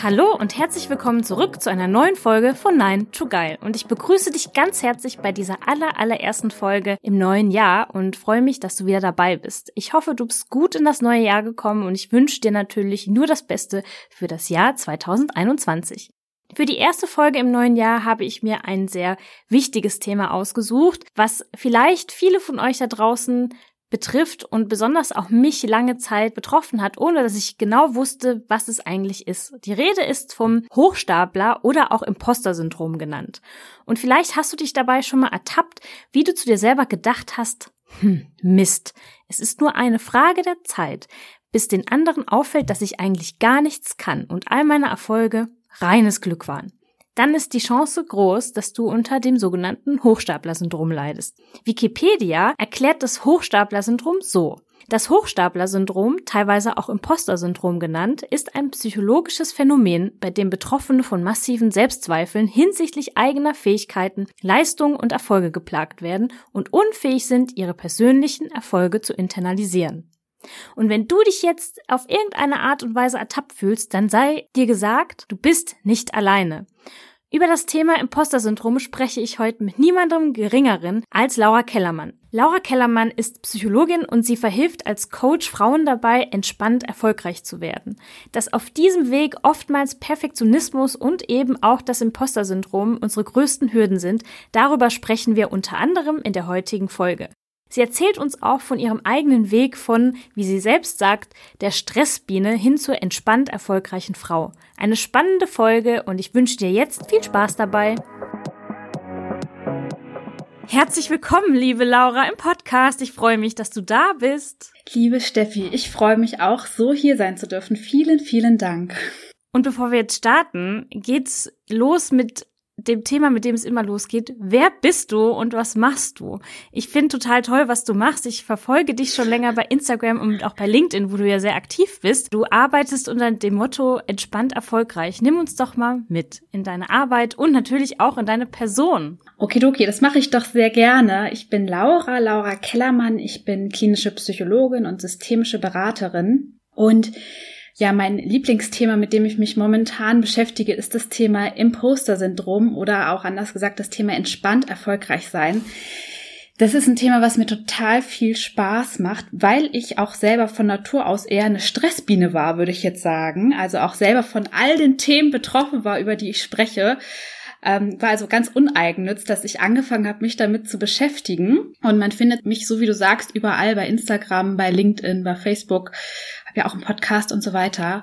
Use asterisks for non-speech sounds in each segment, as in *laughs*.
Hallo und herzlich willkommen zurück zu einer neuen Folge von Nein to Geil. Und ich begrüße dich ganz herzlich bei dieser aller, allerersten Folge im neuen Jahr und freue mich, dass du wieder dabei bist. Ich hoffe, du bist gut in das neue Jahr gekommen und ich wünsche dir natürlich nur das Beste für das Jahr 2021. Für die erste Folge im neuen Jahr habe ich mir ein sehr wichtiges Thema ausgesucht, was vielleicht viele von euch da draußen betrifft und besonders auch mich lange Zeit betroffen hat, ohne dass ich genau wusste, was es eigentlich ist. Die Rede ist vom Hochstapler oder auch Imposter-Syndrom genannt. Und vielleicht hast du dich dabei schon mal ertappt, wie du zu dir selber gedacht hast, hm, Mist, es ist nur eine Frage der Zeit, bis den anderen auffällt, dass ich eigentlich gar nichts kann und all meine Erfolge reines Glück waren dann ist die Chance groß, dass du unter dem sogenannten Hochstapler-Syndrom leidest. Wikipedia erklärt das Hochstapler-Syndrom so. Das Hochstapler-Syndrom, teilweise auch Imposter-Syndrom genannt, ist ein psychologisches Phänomen, bei dem Betroffene von massiven Selbstzweifeln hinsichtlich eigener Fähigkeiten, Leistungen und Erfolge geplagt werden und unfähig sind, ihre persönlichen Erfolge zu internalisieren. Und wenn du dich jetzt auf irgendeine Art und Weise ertappt fühlst, dann sei dir gesagt, du bist nicht alleine. Über das Thema Imposter-Syndrom spreche ich heute mit niemandem geringeren als Laura Kellermann. Laura Kellermann ist Psychologin und sie verhilft als Coach Frauen dabei, entspannt erfolgreich zu werden. Dass auf diesem Weg oftmals Perfektionismus und eben auch das Imposter-Syndrom unsere größten Hürden sind, darüber sprechen wir unter anderem in der heutigen Folge. Sie erzählt uns auch von ihrem eigenen Weg von, wie sie selbst sagt, der Stressbiene hin zur entspannt erfolgreichen Frau. Eine spannende Folge und ich wünsche dir jetzt viel Spaß dabei. Herzlich willkommen, liebe Laura, im Podcast. Ich freue mich, dass du da bist. Liebe Steffi, ich freue mich auch, so hier sein zu dürfen. Vielen, vielen Dank. Und bevor wir jetzt starten, geht's los mit dem Thema, mit dem es immer losgeht. Wer bist du und was machst du? Ich finde total toll, was du machst. Ich verfolge dich schon länger bei Instagram und auch bei LinkedIn, wo du ja sehr aktiv bist. Du arbeitest unter dem Motto entspannt erfolgreich. Nimm uns doch mal mit in deine Arbeit und natürlich auch in deine Person. Okidoki, das mache ich doch sehr gerne. Ich bin Laura, Laura Kellermann. Ich bin klinische Psychologin und systemische Beraterin. Und ja, mein Lieblingsthema, mit dem ich mich momentan beschäftige, ist das Thema Imposter-Syndrom oder auch anders gesagt das Thema entspannt erfolgreich sein. Das ist ein Thema, was mir total viel Spaß macht, weil ich auch selber von Natur aus eher eine Stressbiene war, würde ich jetzt sagen. Also auch selber von all den Themen betroffen war, über die ich spreche. Ähm, war also ganz uneigennütz, dass ich angefangen habe, mich damit zu beschäftigen. Und man findet mich, so wie du sagst, überall bei Instagram, bei LinkedIn, bei Facebook ja auch einen Podcast und so weiter.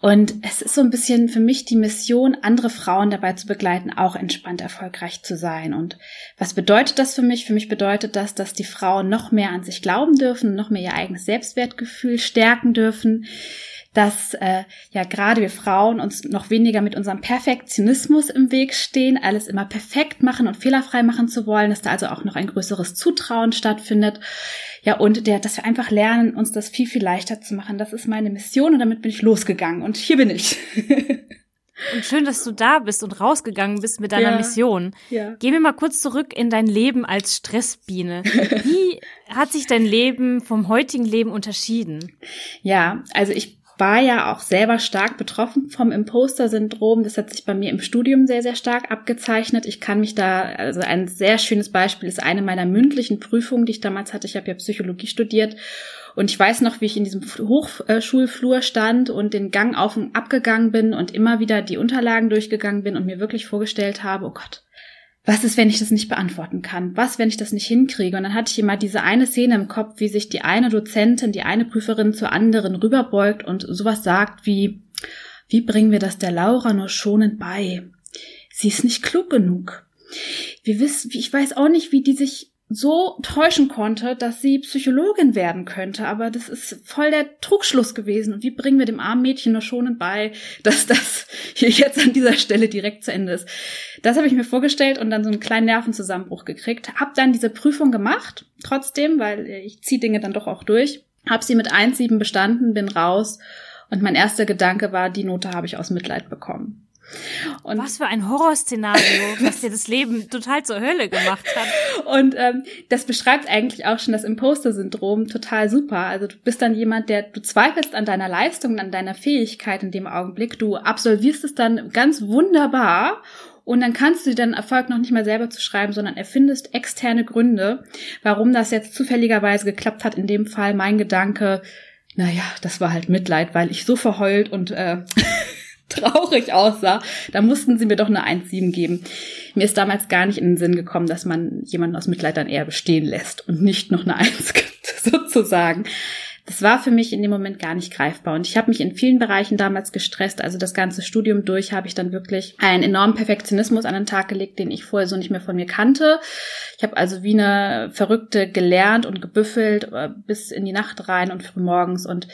Und es ist so ein bisschen für mich die Mission, andere Frauen dabei zu begleiten, auch entspannt erfolgreich zu sein. Und was bedeutet das für mich? Für mich bedeutet das, dass die Frauen noch mehr an sich glauben dürfen, noch mehr ihr eigenes Selbstwertgefühl stärken dürfen, dass äh, ja gerade wir Frauen uns noch weniger mit unserem Perfektionismus im Weg stehen, alles immer perfekt machen und fehlerfrei machen zu wollen, dass da also auch noch ein größeres Zutrauen stattfindet. Ja, und der, dass wir einfach lernen, uns das viel, viel leichter zu machen. Das ist meine Mission und damit bin ich losgegangen. Und hier bin ich. Und schön, dass du da bist und rausgegangen bist mit deiner ja, Mission. Ja. Gehen wir mal kurz zurück in dein Leben als Stressbiene. Wie *laughs* hat sich dein Leben vom heutigen Leben unterschieden? Ja, also ich war ja auch selber stark betroffen vom Imposter-Syndrom. Das hat sich bei mir im Studium sehr, sehr stark abgezeichnet. Ich kann mich da, also ein sehr schönes Beispiel ist eine meiner mündlichen Prüfungen, die ich damals hatte. Ich habe ja Psychologie studiert. Und ich weiß noch, wie ich in diesem Hochschulflur stand und den Gang auf und ab gegangen bin und immer wieder die Unterlagen durchgegangen bin und mir wirklich vorgestellt habe, oh Gott, was ist, wenn ich das nicht beantworten kann? Was, wenn ich das nicht hinkriege? Und dann hatte ich immer diese eine Szene im Kopf, wie sich die eine Dozentin, die eine Prüferin zur anderen rüberbeugt und sowas sagt wie, wie bringen wir das der Laura nur schonend bei? Sie ist nicht klug genug. Wir wissen, ich weiß auch nicht, wie die sich so täuschen konnte, dass sie Psychologin werden könnte. Aber das ist voll der Trugschluss gewesen. Und wie bringen wir dem armen Mädchen nur schonend bei, *laughs* dass das hier jetzt an dieser Stelle direkt zu Ende ist? Das habe ich mir vorgestellt und dann so einen kleinen Nervenzusammenbruch gekriegt. Hab dann diese Prüfung gemacht, trotzdem, weil ich ziehe Dinge dann doch auch durch. Hab sie mit 1,7 bestanden, bin raus Und mein erster Gedanke war, die Note habe ich aus Mitleid bekommen. Und Was für ein Horrorszenario, *laughs* was dir das Leben total zur Hölle gemacht hat. Und ähm, das beschreibt eigentlich auch schon das Imposter-Syndrom total super. Also du bist dann jemand, der du zweifelst an deiner Leistung, an deiner Fähigkeit in dem Augenblick. Du absolvierst es dann ganz wunderbar und dann kannst du dir deinen Erfolg noch nicht mal selber zu schreiben, sondern erfindest externe Gründe, warum das jetzt zufälligerweise geklappt hat. In dem Fall mein Gedanke, naja, das war halt Mitleid, weil ich so verheult und äh, traurig aussah. Da mussten sie mir doch eine 1,7 geben. Mir ist damals gar nicht in den Sinn gekommen, dass man jemanden aus Mitleid dann eher bestehen lässt und nicht noch eine *laughs* 1 gibt, sozusagen. Das war für mich in dem Moment gar nicht greifbar. Und ich habe mich in vielen Bereichen damals gestresst. Also das ganze Studium durch habe ich dann wirklich einen enormen Perfektionismus an den Tag gelegt, den ich vorher so nicht mehr von mir kannte. Ich habe also wie eine Verrückte gelernt und gebüffelt äh, bis in die Nacht rein und früh morgens und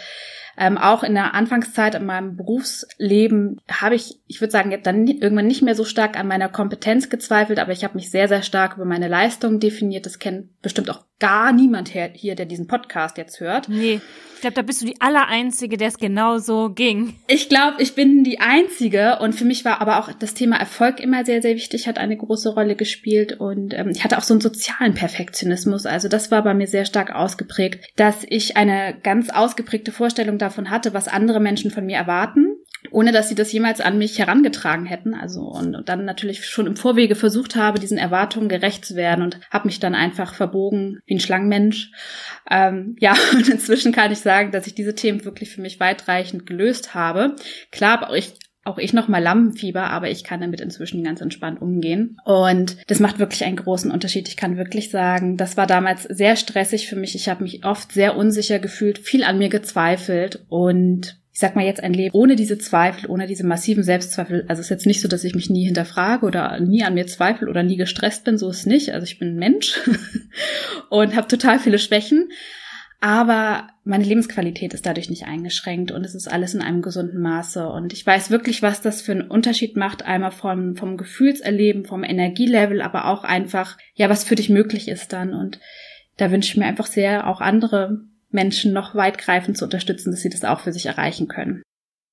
ähm, auch in der Anfangszeit in meinem Berufsleben habe ich, ich würde sagen, dann irgendwann nicht mehr so stark an meiner Kompetenz gezweifelt, aber ich habe mich sehr, sehr stark über meine Leistung definiert. Das kennt bestimmt auch gar niemand hier, der diesen Podcast jetzt hört. Nee. Ich glaube, da bist du die Allereinzige, der es genau so ging. Ich glaube, ich bin die Einzige und für mich war aber auch das Thema Erfolg immer sehr, sehr wichtig, hat eine große Rolle gespielt und ähm, ich hatte auch so einen sozialen Perfektionismus. Also das war bei mir sehr stark ausgeprägt, dass ich eine ganz ausgeprägte Vorstellung davon hatte, was andere Menschen von mir erwarten ohne dass sie das jemals an mich herangetragen hätten. Also und, und dann natürlich schon im Vorwege versucht habe, diesen Erwartungen gerecht zu werden und habe mich dann einfach verbogen wie ein Schlangenmensch. Ähm, *laughs* ja, und inzwischen kann ich sagen, dass ich diese Themen wirklich für mich weitreichend gelöst habe. Klar, auch ich auch ich noch mal Lampenfieber, aber ich kann damit inzwischen ganz entspannt umgehen. Und das macht wirklich einen großen Unterschied. Ich kann wirklich sagen, das war damals sehr stressig für mich. Ich habe mich oft sehr unsicher gefühlt, viel an mir gezweifelt und ich sag mal jetzt ein Leben ohne diese Zweifel, ohne diese massiven Selbstzweifel. Also es ist jetzt nicht so, dass ich mich nie hinterfrage oder nie an mir zweifle oder nie gestresst bin, so ist es nicht. Also ich bin ein Mensch *laughs* und habe total viele Schwächen. Aber meine Lebensqualität ist dadurch nicht eingeschränkt und es ist alles in einem gesunden Maße. Und ich weiß wirklich, was das für einen Unterschied macht, einmal vom, vom Gefühlserleben, vom Energielevel, aber auch einfach, ja, was für dich möglich ist dann. Und da wünsche ich mir einfach sehr, auch andere Menschen noch weitgreifend zu unterstützen, dass sie das auch für sich erreichen können.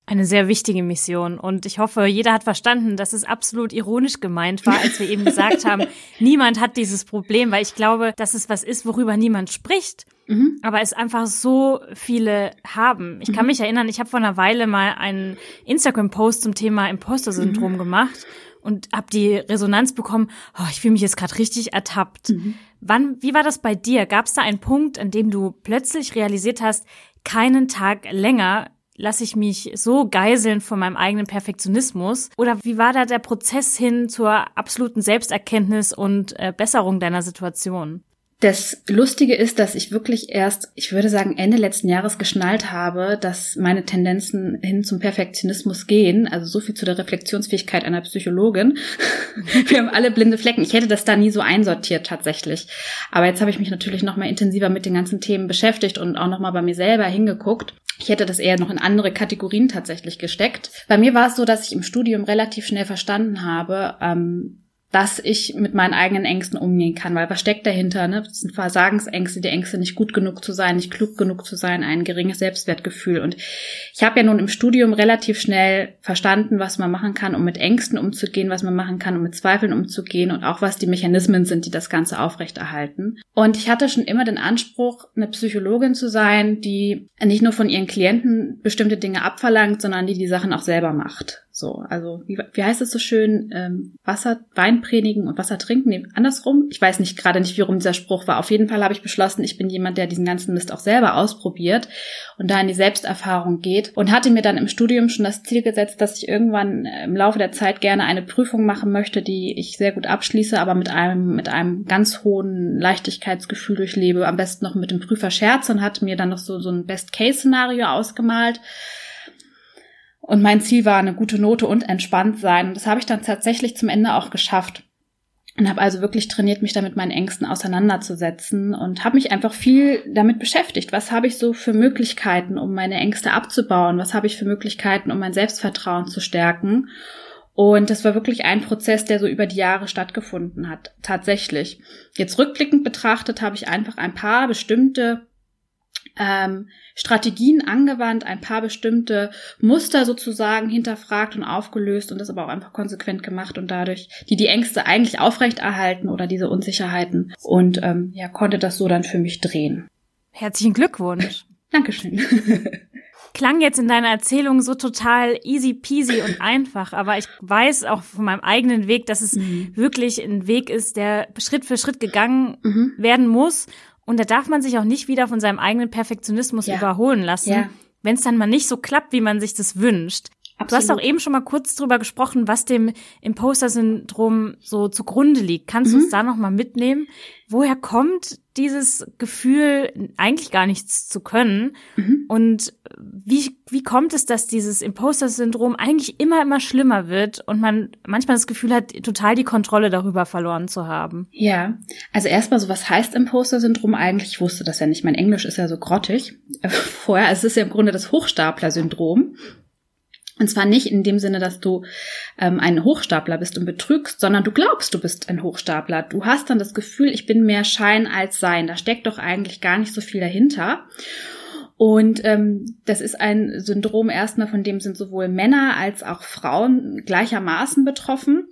Eine sehr wichtige Mission. Und ich hoffe, jeder hat verstanden, dass es absolut ironisch gemeint war, als wir eben gesagt haben, *laughs* niemand hat dieses Problem, weil ich glaube, dass es was ist, worüber niemand spricht. Mhm. Aber es einfach so viele haben. Ich kann mhm. mich erinnern, ich habe vor einer Weile mal einen Instagram-Post zum Thema Imposter-Syndrom mhm. gemacht und habe die Resonanz bekommen, oh, ich fühle mich jetzt gerade richtig ertappt. Mhm. Wann, wie war das bei dir? Gab es da einen Punkt, an dem du plötzlich realisiert hast, keinen Tag länger lasse ich mich so geiseln von meinem eigenen Perfektionismus? Oder wie war da der Prozess hin zur absoluten Selbsterkenntnis und äh, Besserung deiner Situation? Das Lustige ist, dass ich wirklich erst, ich würde sagen, Ende letzten Jahres geschnallt habe, dass meine Tendenzen hin zum Perfektionismus gehen. Also so viel zu der Reflexionsfähigkeit einer Psychologin. *laughs* Wir haben alle blinde Flecken. Ich hätte das da nie so einsortiert tatsächlich. Aber jetzt habe ich mich natürlich noch mal intensiver mit den ganzen Themen beschäftigt und auch noch mal bei mir selber hingeguckt. Ich hätte das eher noch in andere Kategorien tatsächlich gesteckt. Bei mir war es so, dass ich im Studium relativ schnell verstanden habe, ähm, dass ich mit meinen eigenen Ängsten umgehen kann, weil was steckt dahinter? Ne? Das sind Versagensängste, die Ängste, nicht gut genug zu sein, nicht klug genug zu sein, ein geringes Selbstwertgefühl. Und ich habe ja nun im Studium relativ schnell verstanden, was man machen kann, um mit Ängsten umzugehen, was man machen kann, um mit Zweifeln umzugehen und auch was die Mechanismen sind, die das Ganze aufrechterhalten. Und ich hatte schon immer den Anspruch, eine Psychologin zu sein, die nicht nur von ihren Klienten bestimmte Dinge abverlangt, sondern die die Sachen auch selber macht. So, also wie, wie heißt es so schön? Ähm, Wasser, Wein predigen und Wasser trinken? Nee, andersrum. Ich weiß nicht gerade nicht, wie rum dieser Spruch war. Auf jeden Fall habe ich beschlossen, ich bin jemand, der diesen ganzen Mist auch selber ausprobiert und da in die Selbsterfahrung geht und hatte mir dann im Studium schon das Ziel gesetzt, dass ich irgendwann im Laufe der Zeit gerne eine Prüfung machen möchte, die ich sehr gut abschließe, aber mit einem mit einem ganz hohen Leichtigkeitsgefühl durchlebe. Am besten noch mit dem Prüfer scherze und hatte mir dann noch so so ein Best-Case-Szenario ausgemalt und mein Ziel war eine gute Note und entspannt sein. Und das habe ich dann tatsächlich zum Ende auch geschafft. Und habe also wirklich trainiert, mich damit meinen Ängsten auseinanderzusetzen und habe mich einfach viel damit beschäftigt. Was habe ich so für Möglichkeiten, um meine Ängste abzubauen? Was habe ich für Möglichkeiten, um mein Selbstvertrauen zu stärken? Und das war wirklich ein Prozess, der so über die Jahre stattgefunden hat. Tatsächlich. Jetzt rückblickend betrachtet habe ich einfach ein paar bestimmte ähm, Strategien angewandt, ein paar bestimmte Muster sozusagen hinterfragt und aufgelöst und das aber auch einfach konsequent gemacht und dadurch die die Ängste eigentlich aufrechterhalten oder diese Unsicherheiten und ähm, ja konnte das so dann für mich drehen. Herzlichen Glückwunsch. *laughs* Dankeschön. *laughs* Klang jetzt in deiner Erzählung so total easy peasy und einfach, aber ich weiß auch von meinem eigenen Weg, dass es mhm. wirklich ein Weg ist, der Schritt für Schritt gegangen mhm. werden muss und da darf man sich auch nicht wieder von seinem eigenen Perfektionismus ja. überholen lassen, ja. wenn es dann mal nicht so klappt, wie man sich das wünscht. Absolut. Du hast auch eben schon mal kurz drüber gesprochen, was dem Imposter-Syndrom so zugrunde liegt. Kannst mhm. du uns da noch mal mitnehmen? Woher kommt dieses Gefühl, eigentlich gar nichts zu können? Mhm. Und wie, wie kommt es, dass dieses Imposter-Syndrom eigentlich immer, immer schlimmer wird und man manchmal das Gefühl hat, total die Kontrolle darüber verloren zu haben? Ja, also erstmal so, was heißt Imposter-Syndrom eigentlich? Ich wusste das ja nicht. Mein Englisch ist ja so grottig. *laughs* Vorher, es ist ja im Grunde das Hochstapler-Syndrom. Und zwar nicht in dem Sinne, dass du ähm, ein Hochstapler bist und betrügst, sondern du glaubst, du bist ein Hochstapler. Du hast dann das Gefühl, ich bin mehr Schein als Sein. Da steckt doch eigentlich gar nicht so viel dahinter. Und ähm, das ist ein Syndrom erstmal, von dem sind sowohl Männer als auch Frauen gleichermaßen betroffen.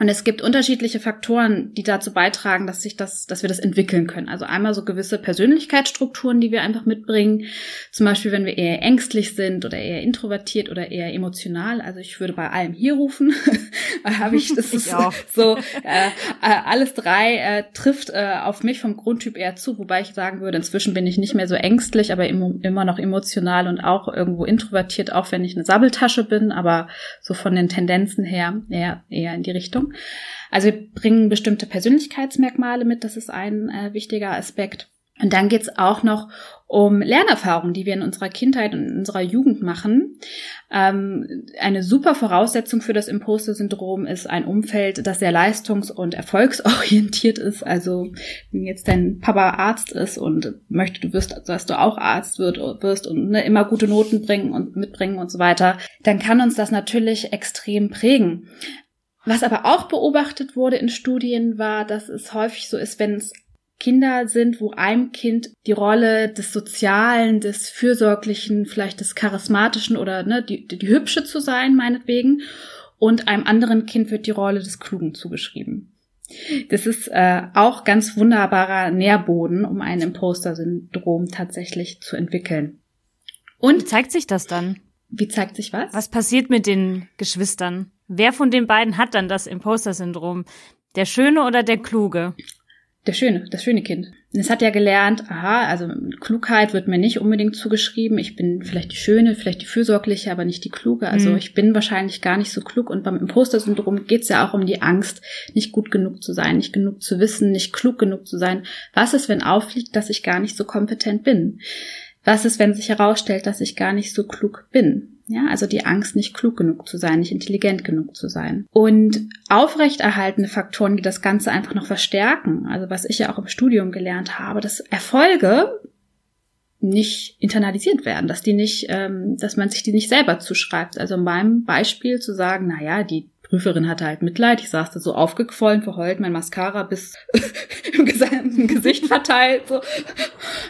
Und es gibt unterschiedliche Faktoren, die dazu beitragen, dass sich das, dass wir das entwickeln können. Also einmal so gewisse Persönlichkeitsstrukturen, die wir einfach mitbringen. Zum Beispiel, wenn wir eher ängstlich sind oder eher introvertiert oder eher emotional. Also ich würde bei allem hier rufen. *laughs* Habe ich *laughs* das ich auch. so äh, äh, alles drei äh, trifft äh, auf mich vom Grundtyp eher zu, wobei ich sagen würde, inzwischen bin ich nicht mehr so ängstlich, aber im, immer noch emotional und auch irgendwo introvertiert, auch wenn ich eine Sabbeltasche bin, aber so von den Tendenzen her eher eher in die Richtung. Also wir bringen bestimmte Persönlichkeitsmerkmale mit, das ist ein äh, wichtiger Aspekt. Und dann geht's auch noch um Lernerfahrungen, die wir in unserer Kindheit und in unserer Jugend machen. Ähm, eine super Voraussetzung für das Imposter-Syndrom ist ein Umfeld, das sehr leistungs- und erfolgsorientiert ist. Also wenn jetzt dein Papa Arzt ist und möchte, du wirst, dass du auch Arzt wirst und ne, immer gute Noten bringen und mitbringen und so weiter, dann kann uns das natürlich extrem prägen. Was aber auch beobachtet wurde in Studien war, dass es häufig so ist, wenn es Kinder sind, wo einem Kind die Rolle des Sozialen, des Fürsorglichen, vielleicht des Charismatischen oder ne, die, die Hübsche zu sein, meinetwegen, und einem anderen Kind wird die Rolle des Klugen zugeschrieben. Das ist äh, auch ganz wunderbarer Nährboden, um ein Imposter-Syndrom tatsächlich zu entwickeln. Und wie zeigt sich das dann? Wie zeigt sich was? Was passiert mit den Geschwistern? Wer von den beiden hat dann das Imposter-Syndrom? Der Schöne oder der Kluge? Der Schöne, das schöne Kind. Es hat ja gelernt, aha, also Klugheit wird mir nicht unbedingt zugeschrieben. Ich bin vielleicht die Schöne, vielleicht die Fürsorgliche, aber nicht die Kluge. Also mhm. ich bin wahrscheinlich gar nicht so klug. Und beim Imposter-Syndrom geht es ja auch um die Angst, nicht gut genug zu sein, nicht genug zu wissen, nicht klug genug zu sein. Was ist, wenn auffliegt, dass ich gar nicht so kompetent bin? Was ist, wenn sich herausstellt, dass ich gar nicht so klug bin? Ja, also die Angst, nicht klug genug zu sein, nicht intelligent genug zu sein. Und aufrechterhaltende Faktoren, die das Ganze einfach noch verstärken, also was ich ja auch im Studium gelernt habe, dass Erfolge nicht internalisiert werden, dass die nicht, ähm, dass man sich die nicht selber zuschreibt. Also in meinem Beispiel zu sagen, na ja, die Prüferin hatte halt Mitleid. Ich saß da so aufgequollen, verheult, mein Mascara bis *laughs* im gesamten Gesicht verteilt. So.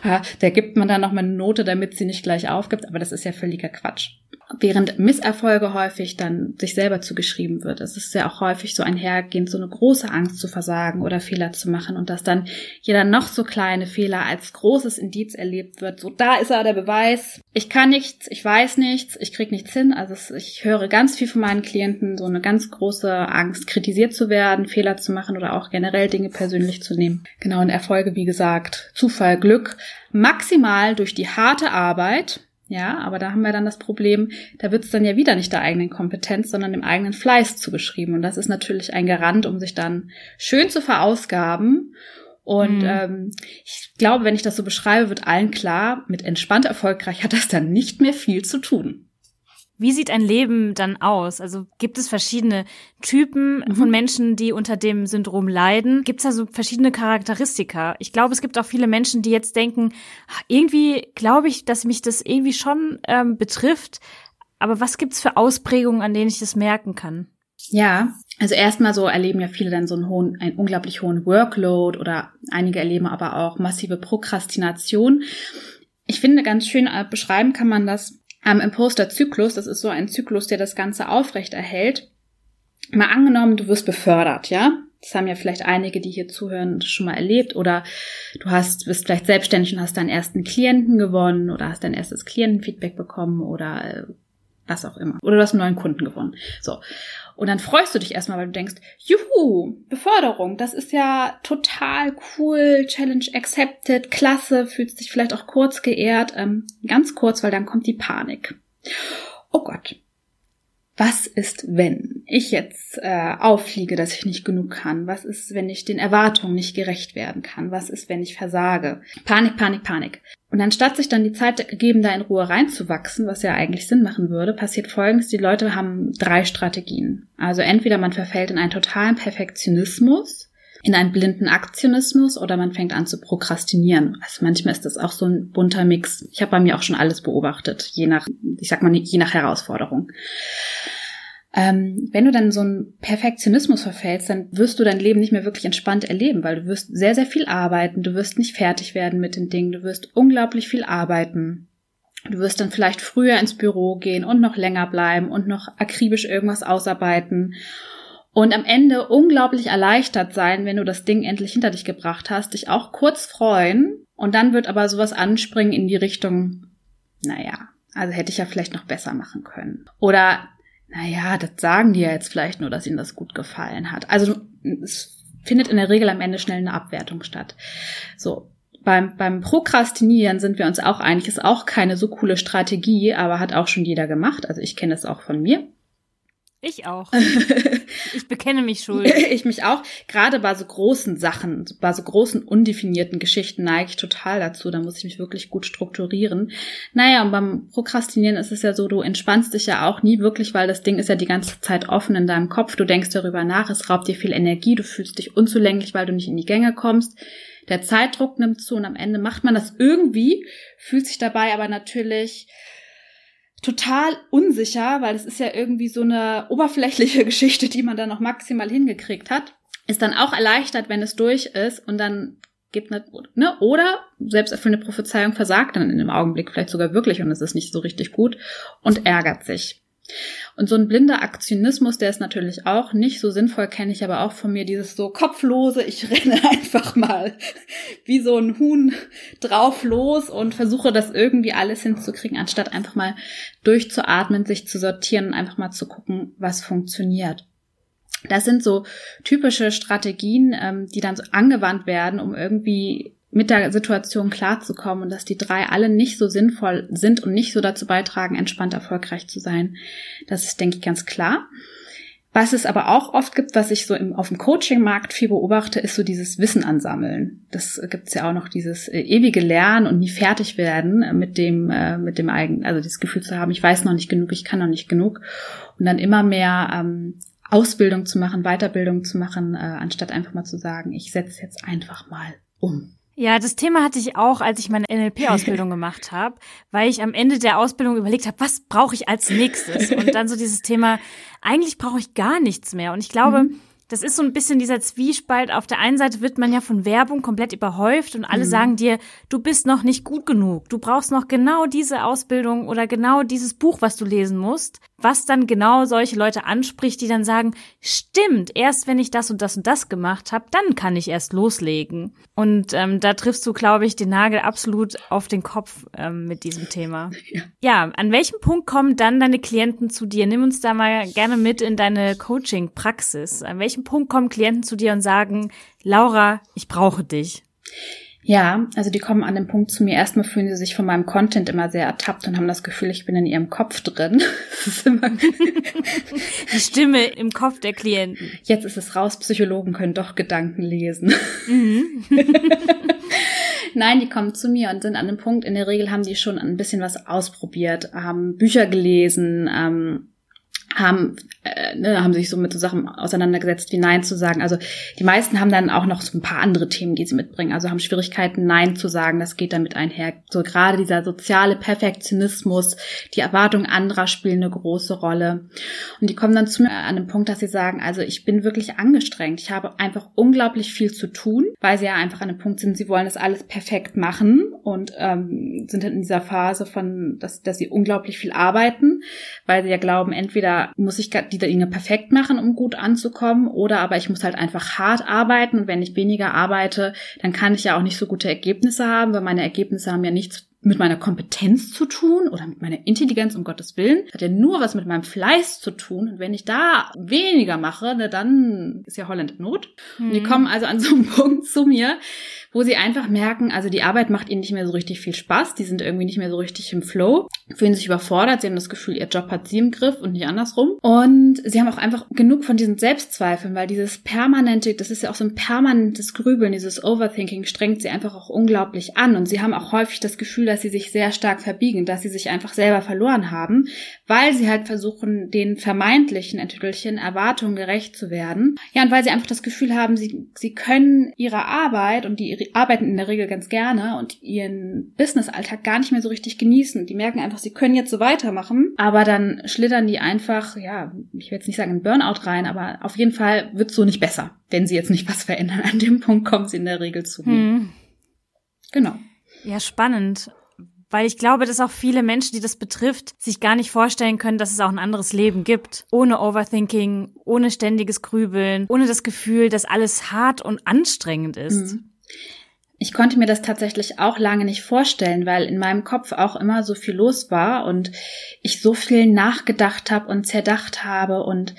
Ja, da gibt man dann noch mal eine Note, damit sie nicht gleich aufgibt. Aber das ist ja völliger Quatsch während Misserfolge häufig dann sich selber zugeschrieben wird. Es ist ja auch häufig so einhergehend, so eine große Angst zu versagen oder Fehler zu machen und dass dann jeder noch so kleine Fehler als großes Indiz erlebt wird. So, da ist er der Beweis. Ich kann nichts, ich weiß nichts, ich krieg nichts hin. Also ich höre ganz viel von meinen Klienten, so eine ganz große Angst, kritisiert zu werden, Fehler zu machen oder auch generell Dinge persönlich zu nehmen. Genau, und Erfolge, wie gesagt, Zufall, Glück, maximal durch die harte Arbeit, ja, aber da haben wir dann das Problem, da wird es dann ja wieder nicht der eigenen Kompetenz, sondern dem eigenen Fleiß zugeschrieben. Und das ist natürlich ein Garant, um sich dann schön zu verausgaben. Und mhm. ähm, ich glaube, wenn ich das so beschreibe, wird allen klar, mit entspannt erfolgreich hat das dann nicht mehr viel zu tun. Wie sieht ein Leben dann aus? Also gibt es verschiedene Typen mhm. von Menschen, die unter dem Syndrom leiden? Gibt es da so verschiedene Charakteristika? Ich glaube, es gibt auch viele Menschen, die jetzt denken, irgendwie glaube ich, dass mich das irgendwie schon ähm, betrifft. Aber was gibt's für Ausprägungen, an denen ich das merken kann? Ja, also erstmal so erleben ja viele dann so einen hohen, einen unglaublich hohen Workload oder einige erleben aber auch massive Prokrastination. Ich finde, ganz schön äh, beschreiben kann man das am Imposter-Zyklus. Das ist so ein Zyklus, der das Ganze aufrecht erhält. Mal angenommen, du wirst befördert, ja? Das haben ja vielleicht einige, die hier zuhören, schon mal erlebt. Oder du hast, bist vielleicht selbstständig und hast deinen ersten Klienten gewonnen oder hast dein erstes Klientenfeedback bekommen oder äh, was auch immer. Oder du hast einen neuen Kunden gewonnen. So. Und dann freust du dich erstmal, weil du denkst, juhu, Beförderung, das ist ja total cool, Challenge accepted, klasse, fühlst dich vielleicht auch kurz geehrt, ähm, ganz kurz, weil dann kommt die Panik. Oh Gott, was ist, wenn ich jetzt äh, auffliege, dass ich nicht genug kann? Was ist, wenn ich den Erwartungen nicht gerecht werden kann? Was ist, wenn ich versage? Panik, Panik, Panik. Und anstatt sich dann die Zeit gegeben, da in Ruhe reinzuwachsen, was ja eigentlich Sinn machen würde, passiert Folgendes. Die Leute haben drei Strategien. Also entweder man verfällt in einen totalen Perfektionismus, in einen blinden Aktionismus oder man fängt an zu prokrastinieren. Also manchmal ist das auch so ein bunter Mix. Ich habe bei mir auch schon alles beobachtet, je nach, ich sag mal, je nach Herausforderung. Ähm, wenn du dann so einen Perfektionismus verfällst, dann wirst du dein Leben nicht mehr wirklich entspannt erleben, weil du wirst sehr, sehr viel arbeiten, du wirst nicht fertig werden mit den Dingen, du wirst unglaublich viel arbeiten. Du wirst dann vielleicht früher ins Büro gehen und noch länger bleiben und noch akribisch irgendwas ausarbeiten und am Ende unglaublich erleichtert sein, wenn du das Ding endlich hinter dich gebracht hast, dich auch kurz freuen und dann wird aber sowas anspringen in die Richtung, naja, also hätte ich ja vielleicht noch besser machen können. Oder, naja, das sagen die ja jetzt vielleicht nur, dass ihnen das gut gefallen hat. Also es findet in der Regel am Ende schnell eine Abwertung statt. So. Beim, beim Prokrastinieren sind wir uns auch einig, ist auch keine so coole Strategie, aber hat auch schon jeder gemacht. Also ich kenne es auch von mir. Ich auch. *laughs* ich bekenne mich schuld. *laughs* ich mich auch. Gerade bei so großen Sachen, bei so großen undefinierten Geschichten neige ich total dazu. Da muss ich mich wirklich gut strukturieren. Naja, und beim Prokrastinieren ist es ja so, du entspannst dich ja auch nie wirklich, weil das Ding ist ja die ganze Zeit offen in deinem Kopf. Du denkst darüber nach, es raubt dir viel Energie, du fühlst dich unzulänglich, weil du nicht in die Gänge kommst. Der Zeitdruck nimmt zu und am Ende macht man das irgendwie, fühlt sich dabei aber natürlich total unsicher, weil es ist ja irgendwie so eine oberflächliche *laughs* Geschichte, die man dann noch maximal hingekriegt hat. Ist dann auch erleichtert, wenn es durch ist und dann gibt ne, ne oder selbsterfüllende Prophezeiung versagt dann in dem Augenblick vielleicht sogar wirklich und es ist nicht so richtig gut und ärgert sich. Und so ein blinder Aktionismus, der ist natürlich auch nicht so sinnvoll, kenne ich aber auch von mir, dieses so kopflose, ich renne *laughs* einfach mal wie so ein Huhn drauf los und versuche das irgendwie alles hinzukriegen, anstatt einfach mal durchzuatmen, sich zu sortieren und einfach mal zu gucken, was funktioniert. Das sind so typische Strategien, ähm, die dann so angewandt werden, um irgendwie mit der Situation klarzukommen und dass die drei alle nicht so sinnvoll sind und nicht so dazu beitragen, entspannt erfolgreich zu sein. Das ist, denke ich, ganz klar. Was es aber auch oft gibt, was ich so im, auf dem Coaching-Markt viel beobachte, ist so dieses Wissen ansammeln. Das gibt's ja auch noch, dieses äh, ewige Lernen und nie fertig werden mit dem, äh, mit dem eigenen, also das Gefühl zu haben, ich weiß noch nicht genug, ich kann noch nicht genug. Und dann immer mehr ähm, Ausbildung zu machen, Weiterbildung zu machen, äh, anstatt einfach mal zu sagen, ich setze jetzt einfach mal um. Ja, das Thema hatte ich auch, als ich meine NLP-Ausbildung *laughs* gemacht habe, weil ich am Ende der Ausbildung überlegt habe, was brauche ich als nächstes? Und dann so dieses Thema, eigentlich brauche ich gar nichts mehr. Und ich glaube, mhm das ist so ein bisschen dieser Zwiespalt. Auf der einen Seite wird man ja von Werbung komplett überhäuft und alle mhm. sagen dir, du bist noch nicht gut genug. Du brauchst noch genau diese Ausbildung oder genau dieses Buch, was du lesen musst. Was dann genau solche Leute anspricht, die dann sagen, stimmt, erst wenn ich das und das und das gemacht habe, dann kann ich erst loslegen. Und ähm, da triffst du, glaube ich, den Nagel absolut auf den Kopf ähm, mit diesem Thema. *laughs* Ja. ja, an welchem Punkt kommen dann deine Klienten zu dir? Nimm uns da mal gerne mit in deine Coaching-Praxis. An welchem welchem Punkt kommen Klienten zu dir und sagen, Laura, ich brauche dich? Ja, also die kommen an den Punkt zu mir. Erstmal fühlen sie sich von meinem Content immer sehr ertappt und haben das Gefühl, ich bin in ihrem Kopf drin. *laughs* *laughs* die Stimme im Kopf der Klienten. Jetzt ist es raus, Psychologen können doch Gedanken lesen. Mhm. *laughs* Nein, die kommen zu mir und sind an dem Punkt, in der Regel haben die schon ein bisschen was ausprobiert, haben Bücher gelesen, ähm, haben, äh, ne, haben sich so mit so Sachen auseinandergesetzt, wie Nein zu sagen. Also die meisten haben dann auch noch so ein paar andere Themen, die sie mitbringen. Also haben Schwierigkeiten, Nein zu sagen. Das geht damit einher. So gerade dieser soziale Perfektionismus, die Erwartungen anderer spielen eine große Rolle. Und die kommen dann zu mir an dem Punkt, dass sie sagen, also ich bin wirklich angestrengt. Ich habe einfach unglaublich viel zu tun, weil sie ja einfach an dem Punkt sind, sie wollen das alles perfekt machen und ähm, sind dann in dieser Phase von, dass, dass sie unglaublich viel arbeiten, weil sie ja glauben, entweder muss ich die Dinge perfekt machen, um gut anzukommen, oder aber ich muss halt einfach hart arbeiten und wenn ich weniger arbeite, dann kann ich ja auch nicht so gute Ergebnisse haben, weil meine Ergebnisse haben ja nichts mit meiner Kompetenz zu tun oder mit meiner Intelligenz, um Gottes Willen. Das hat ja nur was mit meinem Fleiß zu tun. Und wenn ich da weniger mache, ne, dann ist ja Holland in Not. Mhm. Und die mhm. kommen also an so einem *laughs* Punkt zu mir, wo sie einfach merken, also die Arbeit macht ihnen nicht mehr so richtig viel Spaß, die sind irgendwie nicht mehr so richtig im Flow, fühlen sich überfordert, sie haben das Gefühl, ihr Job hat sie im Griff und nicht andersrum. Und sie haben auch einfach genug von diesen Selbstzweifeln, weil dieses permanente, das ist ja auch so ein permanentes Grübeln, dieses Overthinking strengt sie einfach auch unglaublich an. Und sie haben auch häufig das Gefühl, dass sie sich sehr stark verbiegen, dass sie sich einfach selber verloren haben, weil sie halt versuchen, den vermeintlichen Entwickelchen Erwartungen gerecht zu werden. Ja, und weil sie einfach das Gefühl haben, sie, sie können ihre Arbeit und die arbeiten in der Regel ganz gerne und ihren Business-Alltag gar nicht mehr so richtig genießen. Die merken einfach, sie können jetzt so weitermachen, aber dann schlittern die einfach, ja, ich will jetzt nicht sagen in Burnout rein, aber auf jeden Fall wird so nicht besser, wenn sie jetzt nicht was verändern. An dem Punkt kommen sie in der Regel zu. Hm. Genau. Ja, spannend. Weil ich glaube, dass auch viele Menschen, die das betrifft, sich gar nicht vorstellen können, dass es auch ein anderes Leben gibt. Ohne Overthinking, ohne ständiges Grübeln, ohne das Gefühl, dass alles hart und anstrengend ist. Mhm. Ich konnte mir das tatsächlich auch lange nicht vorstellen, weil in meinem Kopf auch immer so viel los war und ich so viel nachgedacht habe und zerdacht habe. Und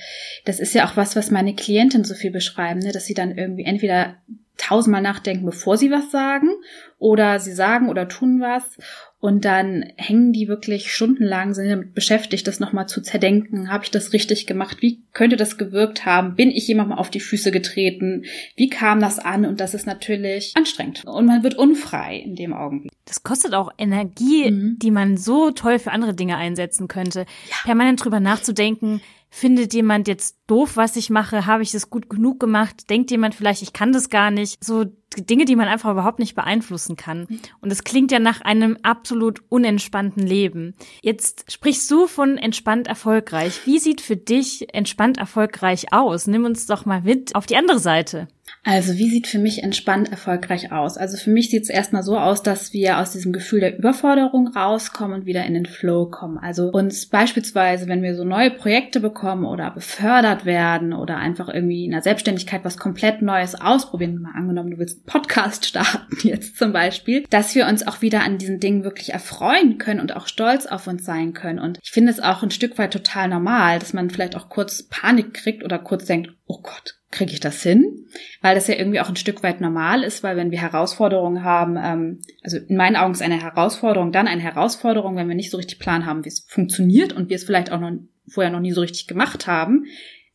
das ist ja auch was, was meine Klienten so viel beschreiben, ne? dass sie dann irgendwie entweder tausendmal nachdenken, bevor sie was sagen, oder sie sagen oder tun was und dann hängen die wirklich stundenlang, sind damit beschäftigt, das nochmal zu zerdenken. Habe ich das richtig gemacht? Wie könnte das gewirkt haben? Bin ich jemandem auf die Füße getreten? Wie kam das an? Und das ist natürlich anstrengend. Und man wird unfrei in dem Augenblick. Das kostet auch Energie, mhm. die man so toll für andere Dinge einsetzen könnte. Ja. Permanent drüber nachzudenken, Findet jemand jetzt doof, was ich mache? Habe ich das gut genug gemacht? Denkt jemand vielleicht, ich kann das gar nicht? So Dinge, die man einfach überhaupt nicht beeinflussen kann. Und es klingt ja nach einem absolut unentspannten Leben. Jetzt sprichst du von entspannt erfolgreich. Wie sieht für dich entspannt erfolgreich aus? Nimm uns doch mal mit auf die andere Seite. Also wie sieht für mich entspannt erfolgreich aus? Also für mich sieht es erstmal so aus, dass wir aus diesem Gefühl der Überforderung rauskommen und wieder in den Flow kommen. Also uns beispielsweise, wenn wir so neue Projekte bekommen oder befördert werden oder einfach irgendwie in der Selbstständigkeit was komplett Neues ausprobieren, mal angenommen, du willst einen Podcast *laughs* starten jetzt zum Beispiel, dass wir uns auch wieder an diesen Dingen wirklich erfreuen können und auch stolz auf uns sein können. Und ich finde es auch ein Stück weit total normal, dass man vielleicht auch kurz Panik kriegt oder kurz denkt, oh Gott, kriege ich das hin? Weil das ja irgendwie auch ein Stück weit normal ist, weil wenn wir Herausforderungen haben, ähm, also in meinen Augen ist eine Herausforderung dann eine Herausforderung, wenn wir nicht so richtig Plan haben, wie es funktioniert und wir es vielleicht auch noch vorher noch nie so richtig gemacht haben,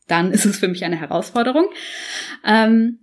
dann ist es für mich eine Herausforderung. Ähm,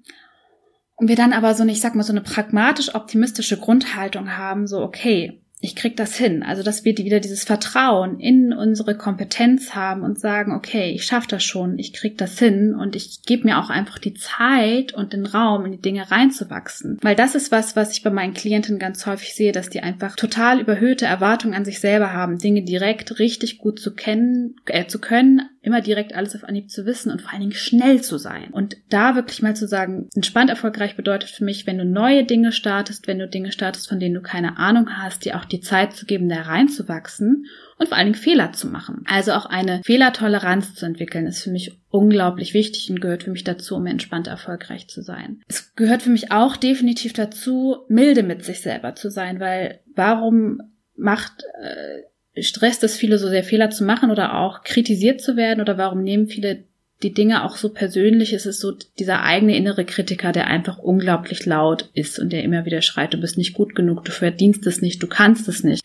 und wir dann aber so eine, ich sag mal, so eine pragmatisch optimistische Grundhaltung haben, so okay, ich krieg das hin. Also, dass wir wieder dieses Vertrauen in unsere Kompetenz haben und sagen, okay, ich schaffe das schon, ich krieg das hin und ich gebe mir auch einfach die Zeit und den Raum, in die Dinge reinzuwachsen. Weil das ist was, was ich bei meinen Klienten ganz häufig sehe, dass die einfach total überhöhte Erwartungen an sich selber haben, Dinge direkt richtig gut zu kennen, äh, zu können, immer direkt alles auf Anhieb zu wissen und vor allen Dingen schnell zu sein. Und da wirklich mal zu sagen, entspannt erfolgreich bedeutet für mich, wenn du neue Dinge startest, wenn du Dinge startest, von denen du keine Ahnung hast, dir auch die Zeit zu geben, da reinzuwachsen und vor allen Dingen Fehler zu machen. Also auch eine Fehlertoleranz zu entwickeln, ist für mich unglaublich wichtig und gehört für mich dazu, um entspannt erfolgreich zu sein. Es gehört für mich auch definitiv dazu, milde mit sich selber zu sein, weil warum macht äh, stresst es viele so sehr Fehler zu machen oder auch kritisiert zu werden oder warum nehmen viele die Dinge auch so persönlich? Es ist so dieser eigene innere Kritiker, der einfach unglaublich laut ist und der immer wieder schreit, du bist nicht gut genug, du verdienst es nicht, du kannst es nicht.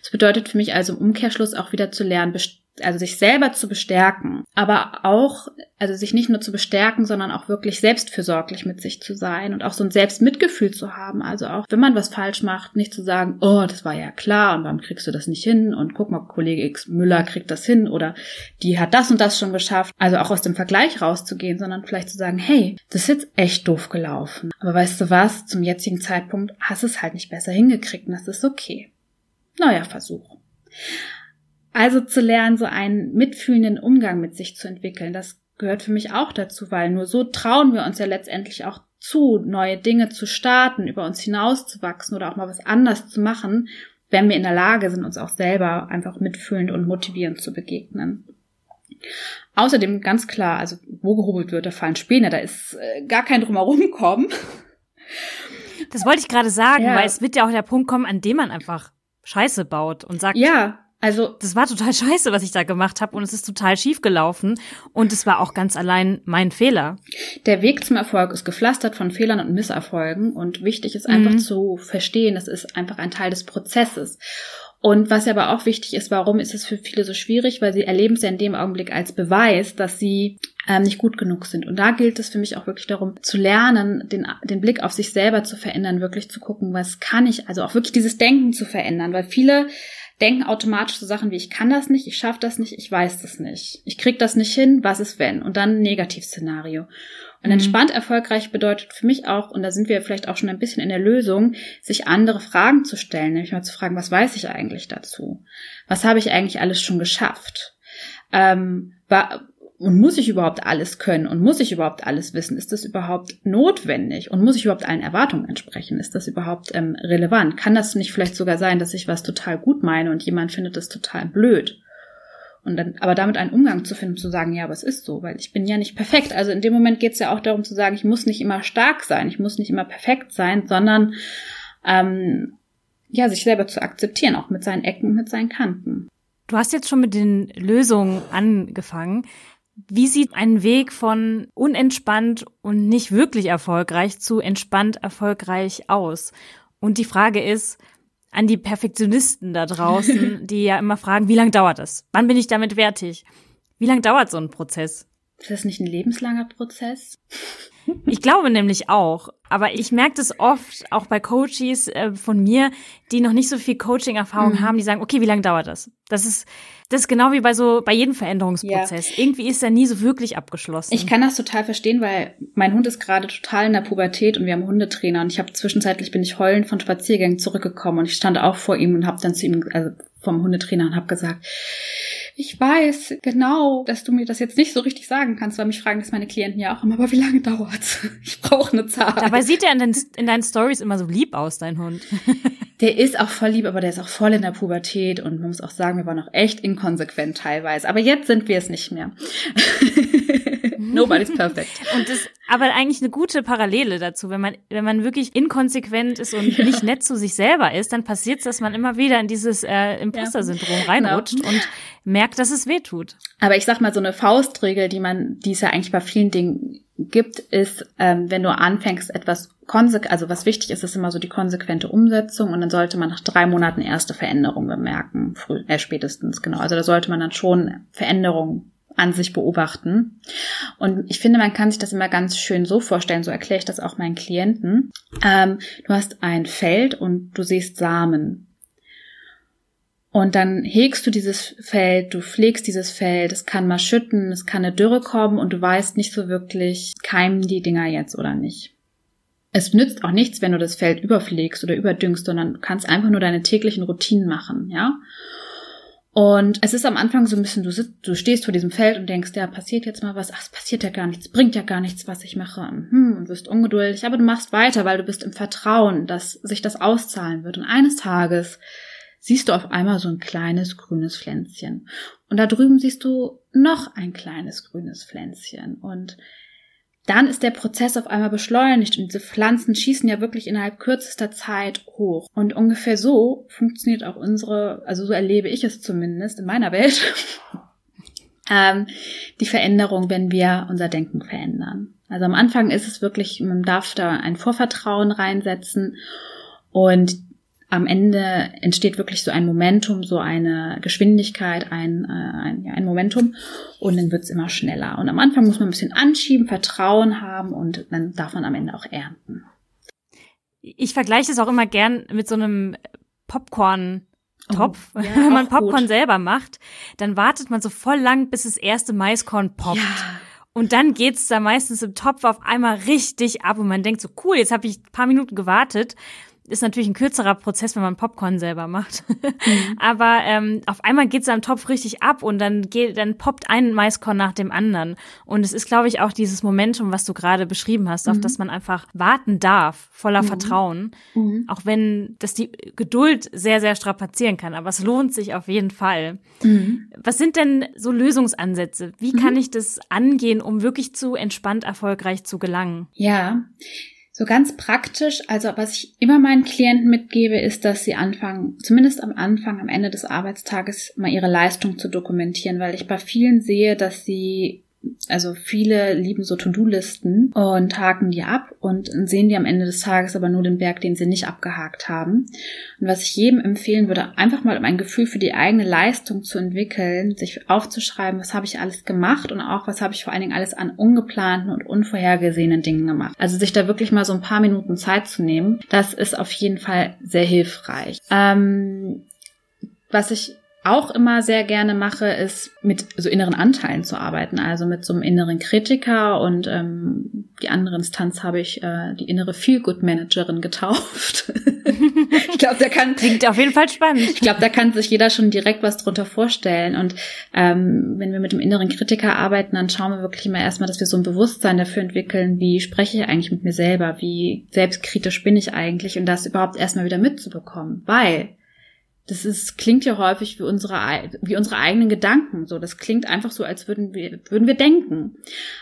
Das bedeutet für mich also im Umkehrschluss auch wieder zu lernen, also sich selber zu bestärken, aber auch, also sich nicht nur zu bestärken, sondern auch wirklich selbstfürsorglich mit sich zu sein und auch so ein Selbstmitgefühl zu haben. Also auch, wenn man was falsch macht, nicht zu sagen, oh, das war ja klar und warum kriegst du das nicht hin und guck mal, Kollege X Müller kriegt das hin oder die hat das und das schon geschafft. Also auch aus dem Vergleich rauszugehen, sondern vielleicht zu sagen, hey, das ist jetzt echt doof gelaufen. Aber weißt du was, zum jetzigen Zeitpunkt hast du es halt nicht besser hingekriegt und das ist okay. Neuer Versuch. Also zu lernen, so einen mitfühlenden Umgang mit sich zu entwickeln, das gehört für mich auch dazu, weil nur so trauen wir uns ja letztendlich auch zu, neue Dinge zu starten, über uns hinauszuwachsen oder auch mal was anders zu machen, wenn wir in der Lage sind, uns auch selber einfach mitfühlend und motivierend zu begegnen. Außerdem ganz klar, also wo gehobelt wird, da fallen Späne, da ist äh, gar kein drumherum kommen. Das wollte ich gerade sagen, ja. weil es wird ja auch der Punkt kommen, an dem man einfach Scheiße baut und sagt, ja, also das war total *laughs* scheiße, was ich da gemacht habe und es ist total schief gelaufen und es war auch ganz allein mein Fehler. Der Weg zum Erfolg ist gepflastert von Fehlern und Misserfolgen und wichtig ist einfach mhm. zu verstehen, das ist einfach ein Teil des Prozesses. Und was aber auch wichtig ist, warum ist es für viele so schwierig? Weil sie erleben es ja in dem Augenblick als Beweis, dass sie ähm, nicht gut genug sind. Und da gilt es für mich auch wirklich darum, zu lernen, den, den Blick auf sich selber zu verändern, wirklich zu gucken, was kann ich, also auch wirklich dieses Denken zu verändern, weil viele denken automatisch so Sachen wie ich kann das nicht, ich schaffe das nicht, ich weiß das nicht, ich krieg das nicht hin, was ist wenn? Und dann ein Negativszenario. Und mhm. entspannt erfolgreich bedeutet für mich auch, und da sind wir vielleicht auch schon ein bisschen in der Lösung, sich andere Fragen zu stellen, nämlich mal zu fragen, was weiß ich eigentlich dazu? Was habe ich eigentlich alles schon geschafft? Ähm, und muss ich überhaupt alles können? Und muss ich überhaupt alles wissen? Ist das überhaupt notwendig? Und muss ich überhaupt allen Erwartungen entsprechen? Ist das überhaupt ähm, relevant? Kann das nicht vielleicht sogar sein, dass ich was total gut meine und jemand findet das total blöd? Und dann, aber damit einen Umgang zu finden, zu sagen, ja, aber es ist so, weil ich bin ja nicht perfekt. Also in dem Moment geht es ja auch darum zu sagen, ich muss nicht immer stark sein, ich muss nicht immer perfekt sein, sondern ähm, ja, sich selber zu akzeptieren, auch mit seinen Ecken, mit seinen Kanten. Du hast jetzt schon mit den Lösungen angefangen. Wie sieht ein Weg von unentspannt und nicht wirklich erfolgreich zu entspannt erfolgreich aus? Und die Frage ist, an die Perfektionisten da draußen, *laughs* die ja immer fragen, wie lange dauert das? Wann bin ich damit fertig? Wie lange dauert so ein Prozess? Ist das nicht ein lebenslanger Prozess? Ich glaube nämlich auch. Aber ich merke das oft, auch bei Coaches äh, von mir, die noch nicht so viel Coaching-Erfahrung mhm. haben, die sagen, okay, wie lange dauert das? Das ist, das ist genau wie bei so, bei jedem Veränderungsprozess. Ja. Irgendwie ist er nie so wirklich abgeschlossen. Ich kann das total verstehen, weil mein Hund ist gerade total in der Pubertät und wir haben Hundetrainer und ich habe zwischenzeitlich bin ich heulend von Spaziergängen zurückgekommen und ich stand auch vor ihm und habe dann zu ihm, also vom Hundetrainer und habe gesagt, ich weiß genau, dass du mir das jetzt nicht so richtig sagen kannst, weil mich fragen das meine Klienten ja auch immer, aber wie lange dauert's? *laughs* Ich brauche eine Zahl. Dabei sieht er in, den, in deinen Stories immer so lieb aus, dein Hund. *laughs* Der ist auch voll lieb, aber der ist auch voll in der Pubertät und man muss auch sagen, wir waren auch echt inkonsequent teilweise. Aber jetzt sind wir es nicht mehr. *laughs* *laughs* Nobody's perfect. *laughs* Und das, aber eigentlich eine gute Parallele dazu, wenn man, wenn man wirklich inkonsequent ist und ja. nicht nett zu sich selber ist, dann passiert es, dass man immer wieder in dieses äh, Imposter-Syndrom reinrutscht genau. und merkt, dass es weh tut. Aber ich sag mal, so eine Faustregel, die man, die es ja eigentlich bei vielen Dingen gibt, ist, ähm, wenn du anfängst, etwas konsequent, also was wichtig ist, ist immer so die konsequente Umsetzung und dann sollte man nach drei Monaten erste Veränderungen bemerken, früh, äh, spätestens, genau. Also da sollte man dann schon Veränderungen an sich beobachten. Und ich finde, man kann sich das immer ganz schön so vorstellen, so erkläre ich das auch meinen Klienten. Ähm, du hast ein Feld und du siehst Samen. Und dann hegst du dieses Feld, du pflegst dieses Feld, es kann mal schütten, es kann eine Dürre kommen und du weißt nicht so wirklich, keimen die Dinger jetzt oder nicht. Es nützt auch nichts, wenn du das Feld überpflegst oder überdüngst, sondern du kannst einfach nur deine täglichen Routinen machen, ja. Und es ist am Anfang so ein bisschen, du, sitzt, du stehst vor diesem Feld und denkst, ja, passiert jetzt mal was, ach, es passiert ja gar nichts, bringt ja gar nichts, was ich mache, hm, und wirst ungeduldig, aber du machst weiter, weil du bist im Vertrauen, dass sich das auszahlen wird. Und eines Tages siehst du auf einmal so ein kleines grünes Pflänzchen. Und da drüben siehst du noch ein kleines grünes Pflänzchen. Und dann ist der Prozess auf einmal beschleunigt und diese Pflanzen schießen ja wirklich innerhalb kürzester Zeit hoch. Und ungefähr so funktioniert auch unsere, also so erlebe ich es zumindest in meiner Welt, *laughs* ähm, die Veränderung, wenn wir unser Denken verändern. Also am Anfang ist es wirklich, man darf da ein Vorvertrauen reinsetzen und am Ende entsteht wirklich so ein Momentum, so eine Geschwindigkeit, ein, äh, ein, ja, ein Momentum und dann wird's immer schneller. Und am Anfang muss man ein bisschen anschieben, Vertrauen haben und dann darf man am Ende auch ernten. Ich vergleiche es auch immer gern mit so einem Popcorn. Topf. Oh, ja, *laughs* Wenn man Popcorn gut. selber macht, dann wartet man so voll lang, bis das erste Maiskorn poppt. Ja. Und dann geht's da meistens im Topf auf einmal richtig ab und man denkt so, cool, jetzt habe ich ein paar Minuten gewartet Ist natürlich ein kürzerer Prozess, wenn man Popcorn selber macht. Mhm. *laughs* Aber ähm, auf einmal geht's am Topf richtig ab und dann geht, dann poppt ein Maiskorn nach dem anderen. Und es ist, glaube ich, auch dieses Momentum, was du gerade beschrieben hast, mhm. auf das man einfach warten darf, voller mhm. Vertrauen. Mhm. Auch wenn das die Geduld sehr, sehr strapazieren kann. Aber es lohnt sich auf jeden Fall. Mhm. Was sind denn so Lösungsansätze? Wie kann ich das angehen, um wirklich zu entspannt erfolgreich zu gelangen? Ja. So ganz praktisch, also was ich immer meinen Klienten mitgebe, ist, dass sie anfangen, zumindest am Anfang, am Ende des Arbeitstages, mal ihre Leistung zu dokumentieren, weil ich bei vielen sehe, dass sie also viele lieben so To-Do-Listen und haken die ab und sehen die am Ende des Tages aber nur den Berg, den sie nicht abgehakt haben. Und was ich jedem empfehlen würde, einfach mal um ein Gefühl für die eigene Leistung zu entwickeln, sich aufzuschreiben, was habe ich alles gemacht und auch was habe ich vor allen Dingen alles an ungeplanten und unvorhergesehenen Dingen gemacht. Also sich da wirklich mal so ein paar Minuten Zeit zu nehmen, das ist auf jeden Fall sehr hilfreich. Ähm, was ich auch immer sehr gerne mache, ist mit so inneren Anteilen zu arbeiten, also mit so einem inneren Kritiker und ähm, die andere Instanz habe ich äh, die innere Feelgood-Managerin getauft. *laughs* ich glaube, der kann klingt auf jeden Fall spannend. Ich glaube, da kann sich jeder schon direkt was drunter vorstellen. Und ähm, wenn wir mit dem inneren Kritiker arbeiten, dann schauen wir wirklich immer erstmal, dass wir so ein Bewusstsein dafür entwickeln, wie spreche ich eigentlich mit mir selber, wie selbstkritisch bin ich eigentlich und das überhaupt erstmal wieder mitzubekommen, weil das ist, klingt ja häufig wie unsere, wie unsere eigenen Gedanken. So, das klingt einfach so, als würden wir, würden wir denken.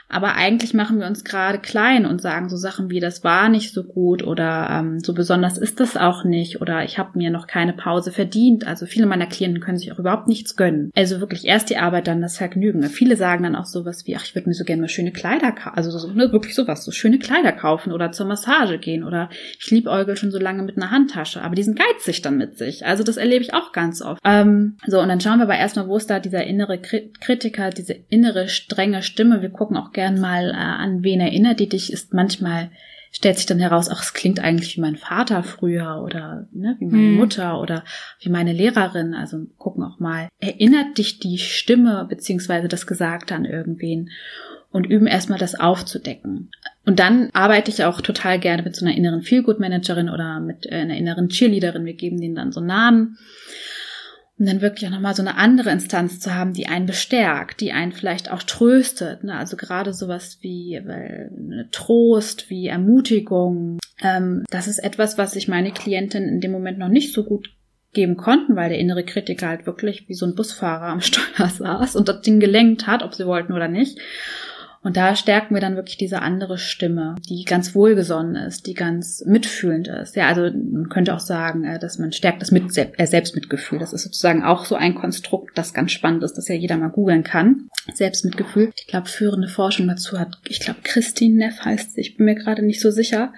Aber eigentlich machen wir uns gerade klein und sagen so Sachen wie, das war nicht so gut oder ähm, so besonders ist das auch nicht oder ich habe mir noch keine Pause verdient. Also viele meiner Klienten können sich auch überhaupt nichts gönnen. Also wirklich erst die Arbeit, dann das Vergnügen. Viele sagen dann auch sowas wie, ach, ich würde mir so gerne mal schöne Kleider kaufen. Also so, ne, wirklich sowas, so schöne Kleider kaufen oder zur Massage gehen oder ich liebäugel schon so lange mit einer Handtasche. Aber die sind geizig dann mit sich. Also das erlebe ich auch ganz oft. Ähm, so, und dann schauen wir aber erstmal, wo ist da dieser innere Kritiker, diese innere strenge Stimme. Wir gucken auch gern mal äh, an, wen erinnert die dich, ist manchmal stellt sich dann heraus, ach, es klingt eigentlich wie mein Vater früher oder ne, wie meine hm. Mutter oder wie meine Lehrerin. Also gucken auch mal, erinnert dich die Stimme beziehungsweise das Gesagte an irgendwen und üben erstmal das aufzudecken. Und dann arbeite ich auch total gerne mit so einer inneren Feelgood-Managerin oder mit äh, einer inneren Cheerleaderin. Wir geben denen dann so Namen. Und dann wirklich auch nochmal so eine andere Instanz zu haben, die einen bestärkt, die einen vielleicht auch tröstet. Ne? Also gerade sowas wie äh, Trost, wie Ermutigung. Ähm, das ist etwas, was ich meine Klientin in dem Moment noch nicht so gut geben konnten, weil der innere Kritiker halt wirklich wie so ein Busfahrer am Steuer *laughs* saß und das Ding gelenkt hat, ob sie wollten oder nicht. Und da stärken wir dann wirklich diese andere Stimme, die ganz wohlgesonnen ist, die ganz mitfühlend ist. Ja, also man könnte auch sagen, äh, dass man stärkt das mit äh, Selbstmitgefühl. Das ist sozusagen auch so ein Konstrukt, das ganz spannend ist, das ja jeder mal googeln kann. Selbstmitgefühl. Ich glaube, führende Forschung dazu hat, ich glaube, Christine Neff heißt sie, ich bin mir gerade nicht so sicher,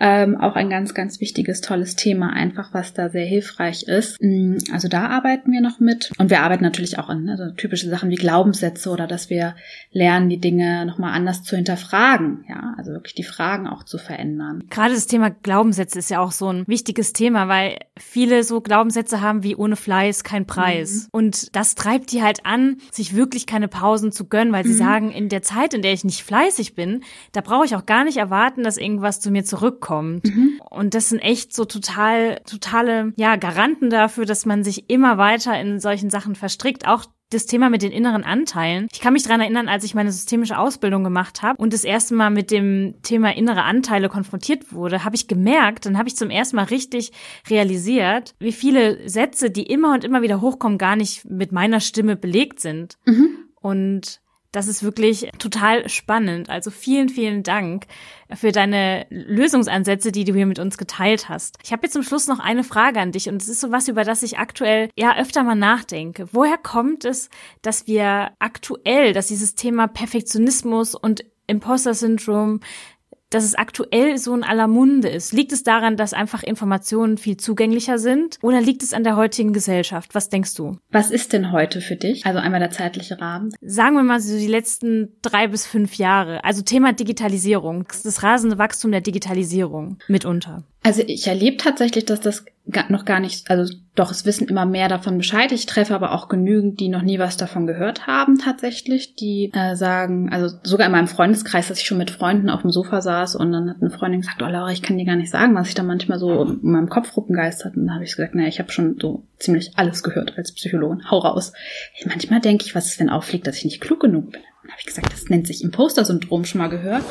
ähm, auch ein ganz, ganz wichtiges, tolles Thema, einfach was da sehr hilfreich ist. Mm, also da arbeiten wir noch mit. Und wir arbeiten natürlich auch an also typische Sachen wie Glaubenssätze oder dass wir lernen, die Dinge nochmal anders zu hinterfragen. Ja, also wirklich die Fragen auch zu verändern. Gerade das Thema Glaubenssätze ist ja auch so ein wichtiges Thema, weil viele so Glaubenssätze haben wie ohne Fleiß kein Preis. Mhm. Und das treibt die halt an, sich wirklich keine Pausen zu gönnen, weil sie mhm. sagen, in der Zeit, in der ich nicht fleißig bin, da brauche ich auch gar nicht erwarten, dass irgendwas zu mir zurückkommt kommt. Mhm. Und das sind echt so total, totale, ja, Garanten dafür, dass man sich immer weiter in solchen Sachen verstrickt. Auch das Thema mit den inneren Anteilen. Ich kann mich daran erinnern, als ich meine systemische Ausbildung gemacht habe und das erste Mal mit dem Thema innere Anteile konfrontiert wurde, habe ich gemerkt, dann habe ich zum ersten Mal richtig realisiert, wie viele Sätze, die immer und immer wieder hochkommen, gar nicht mit meiner Stimme belegt sind. Mhm. Und das ist wirklich total spannend. Also vielen, vielen Dank für deine Lösungsansätze, die du hier mit uns geteilt hast. Ich habe jetzt zum Schluss noch eine Frage an dich und es ist so was, über das ich aktuell ja öfter mal nachdenke. Woher kommt es, dass wir aktuell, dass dieses Thema Perfektionismus und Imposter-Syndrom dass es aktuell so in aller Munde ist? Liegt es daran, dass einfach Informationen viel zugänglicher sind oder liegt es an der heutigen Gesellschaft? Was denkst du? Was ist denn heute für dich? Also einmal der zeitliche Rahmen. Sagen wir mal so die letzten drei bis fünf Jahre. Also Thema Digitalisierung, das rasende Wachstum der Digitalisierung mitunter. Also ich erlebe tatsächlich, dass das noch gar nicht, also doch, es wissen immer mehr davon Bescheid. Ich treffe aber auch genügend, die noch nie was davon gehört haben tatsächlich, die äh, sagen, also sogar in meinem Freundeskreis, dass ich schon mit Freunden auf dem Sofa saß und dann hat eine Freundin gesagt, oh Laura, ich kann dir gar nicht sagen, was sich da manchmal so in meinem Kopf rumgeistert. Und dann habe ich gesagt, naja, ich habe schon so ziemlich alles gehört als Psychologin. Hau raus. Hey, manchmal denke ich, was ist, wenn auffliegt, dass ich nicht klug genug bin. Dann habe ich gesagt, das nennt sich Imposter-Syndrom schon mal gehört.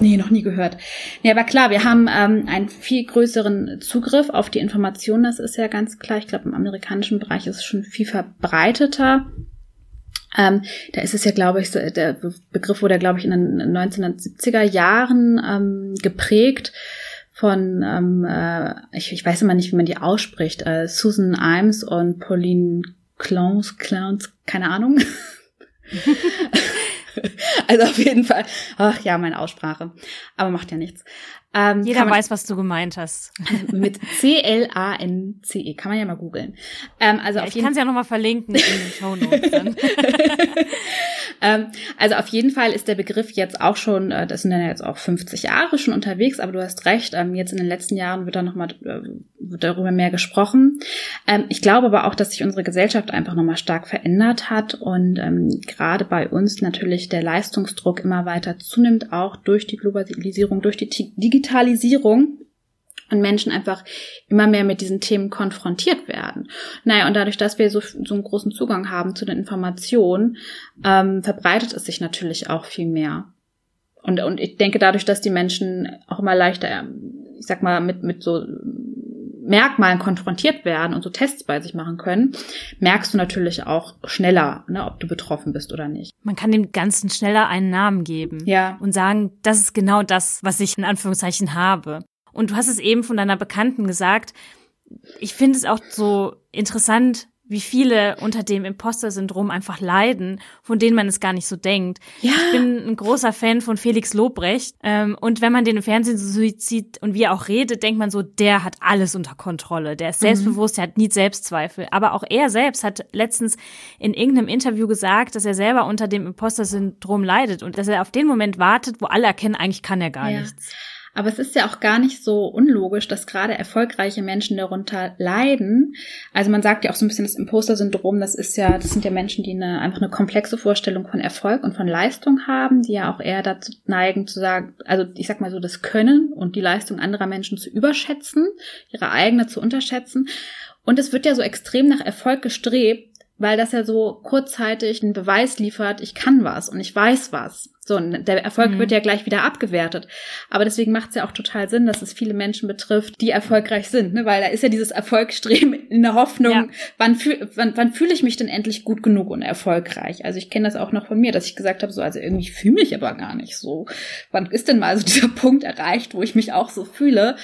Nee, noch nie gehört. Nee, aber klar, wir haben ähm, einen viel größeren Zugriff auf die Informationen, das ist ja ganz klar. Ich glaube, im amerikanischen Bereich ist es schon viel verbreiteter. Ähm, da ist es ja, glaube ich, so, der Begriff wurde, glaube ich, in den 1970er Jahren ähm, geprägt von, ähm, äh, ich, ich weiß immer nicht, wie man die ausspricht, äh, Susan Imes und Pauline Clowns, Clowns, keine Ahnung. *laughs* *laughs* *laughs* also auf jeden Fall, ach ja, meine Aussprache. Aber macht ja nichts. Ähm, Jeder man, weiß, was du gemeint hast. *laughs* mit C-L-A-N-C-E. Kann man ja mal googeln. Ähm, also ja, ich kann es ja nochmal verlinken in den Show Notes. *laughs* ähm, also auf jeden Fall ist der Begriff jetzt auch schon, äh, das sind ja jetzt auch 50 Jahre schon unterwegs, aber du hast recht, ähm, jetzt in den letzten Jahren wird da nochmal äh, wird darüber mehr gesprochen. Ähm, ich glaube aber auch, dass sich unsere Gesellschaft einfach nochmal stark verändert hat und ähm, gerade bei uns natürlich der Leistungsdruck immer weiter zunimmt, auch durch die Globalisierung, durch die Digitalisierung Digitalisierung und Menschen einfach immer mehr mit diesen Themen konfrontiert werden. Naja, und dadurch, dass wir so, so einen großen Zugang haben zu den Informationen, ähm, verbreitet es sich natürlich auch viel mehr. Und, und ich denke, dadurch, dass die Menschen auch immer leichter, ich sag mal, mit, mit so Merkmalen konfrontiert werden und so Tests bei sich machen können, merkst du natürlich auch schneller, ne, ob du betroffen bist oder nicht. Man kann dem Ganzen schneller einen Namen geben ja. und sagen, das ist genau das, was ich in Anführungszeichen habe. Und du hast es eben von deiner Bekannten gesagt. Ich finde es auch so interessant, wie viele unter dem Imposter-Syndrom einfach leiden, von denen man es gar nicht so denkt. Ja. Ich bin ein großer Fan von Felix Lobrecht. Ähm, und wenn man den im Fernsehen so sieht und wie er auch redet, denkt man so, der hat alles unter Kontrolle. Der ist mhm. selbstbewusst, mhm. der hat nie Selbstzweifel. Aber auch er selbst hat letztens in irgendeinem Interview gesagt, dass er selber unter dem Imposter-Syndrom leidet und dass er auf den Moment wartet, wo alle erkennen, eigentlich kann er gar ja. nichts. Aber es ist ja auch gar nicht so unlogisch, dass gerade erfolgreiche Menschen darunter leiden. Also man sagt ja auch so ein bisschen das Imposter-Syndrom, das ist ja, das sind ja Menschen, die eine, einfach eine komplexe Vorstellung von Erfolg und von Leistung haben, die ja auch eher dazu neigen zu sagen, also ich sag mal so, das Können und die Leistung anderer Menschen zu überschätzen, ihre eigene zu unterschätzen. Und es wird ja so extrem nach Erfolg gestrebt, weil das ja so kurzzeitig einen Beweis liefert, ich kann was und ich weiß was. So, der Erfolg mhm. wird ja gleich wieder abgewertet. Aber deswegen macht es ja auch total Sinn, dass es viele Menschen betrifft, die erfolgreich sind, ne? weil da ist ja dieses Erfolgsstreben *laughs* in der Hoffnung, ja. wann, fühl, wann, wann fühle ich mich denn endlich gut genug und erfolgreich? Also ich kenne das auch noch von mir, dass ich gesagt habe, so, also irgendwie fühle mich aber gar nicht so. Wann ist denn mal so *laughs* dieser Punkt erreicht, wo ich mich auch so fühle?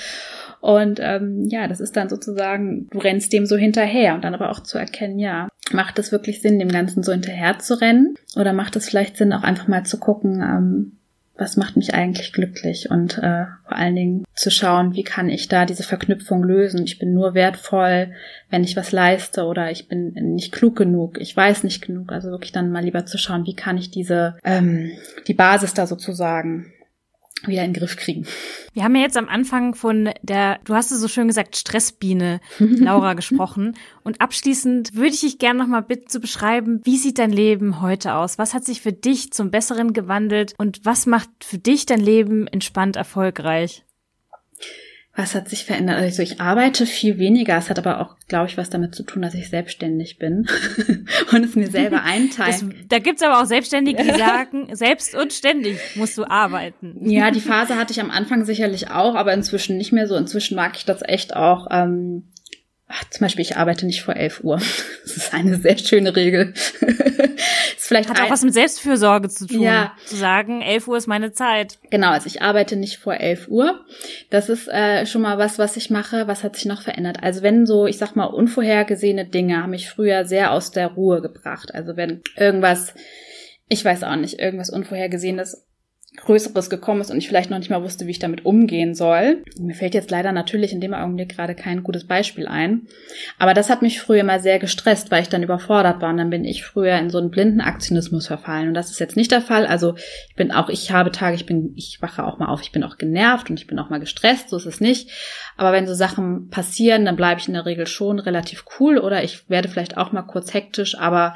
Und ähm, ja, das ist dann sozusagen, du rennst dem so hinterher und dann aber auch zu erkennen, ja, macht es wirklich Sinn, dem Ganzen so hinterher zu rennen? Oder macht es vielleicht Sinn, auch einfach mal zu gucken, ähm, was macht mich eigentlich glücklich und äh, vor allen Dingen zu schauen, wie kann ich da diese Verknüpfung lösen. Ich bin nur wertvoll, wenn ich was leiste oder ich bin nicht klug genug, ich weiß nicht genug. Also wirklich dann mal lieber zu schauen, wie kann ich diese ähm, die Basis da sozusagen wieder in den Griff kriegen. Wir haben ja jetzt am Anfang von der, du hast es so schön gesagt, Stressbiene, *laughs* Laura, gesprochen. Und abschließend würde ich dich gerne nochmal bitten zu beschreiben, wie sieht dein Leben heute aus? Was hat sich für dich zum Besseren gewandelt? Und was macht für dich dein Leben entspannt erfolgreich? Was hat sich verändert? Also ich arbeite viel weniger. Es hat aber auch, glaube ich, was damit zu tun, dass ich selbstständig bin *laughs* und es mir selber *laughs* einteilen. da gibt's aber auch Selbstständige, die *laughs* sagen, selbst und ständig musst du arbeiten. Ja, die Phase hatte ich am Anfang sicherlich auch, aber inzwischen nicht mehr so. Inzwischen mag ich das echt auch. Ähm, Ach, zum Beispiel, ich arbeite nicht vor 11 Uhr. *laughs* Das ist eine sehr schöne Regel. *laughs* ist vielleicht Hat auch was mit Selbstfürsorge zu tun. Ja. Zu sagen, 11 Uhr ist meine Zeit. Genau, also ich arbeite nicht vor 11 Uhr. Das ist äh, schon mal was, was ich mache. Was hat sich noch verändert? Also wenn so, ich sag mal, unvorhergesehene Dinge haben mich früher sehr aus der Ruhe gebracht. Also wenn irgendwas, ich weiß auch nicht, irgendwas Unvorhergesehenes Größeres gekommen ist und ich vielleicht noch nicht mal wusste, wie ich damit umgehen soll. Mir fällt jetzt leider natürlich in dem Augenblick gerade kein gutes Beispiel ein. Aber das hat mich früher mal sehr gestresst, weil ich dann überfordert war und dann bin ich früher in so einen blinden Aktionismus verfallen und das ist jetzt nicht der Fall. Also ich bin auch, ich habe Tage, ich bin, ich wache auch mal auf, ich bin auch genervt und ich bin auch mal gestresst, so ist es nicht. Aber wenn so Sachen passieren, dann bleibe ich in der Regel schon relativ cool oder ich werde vielleicht auch mal kurz hektisch, aber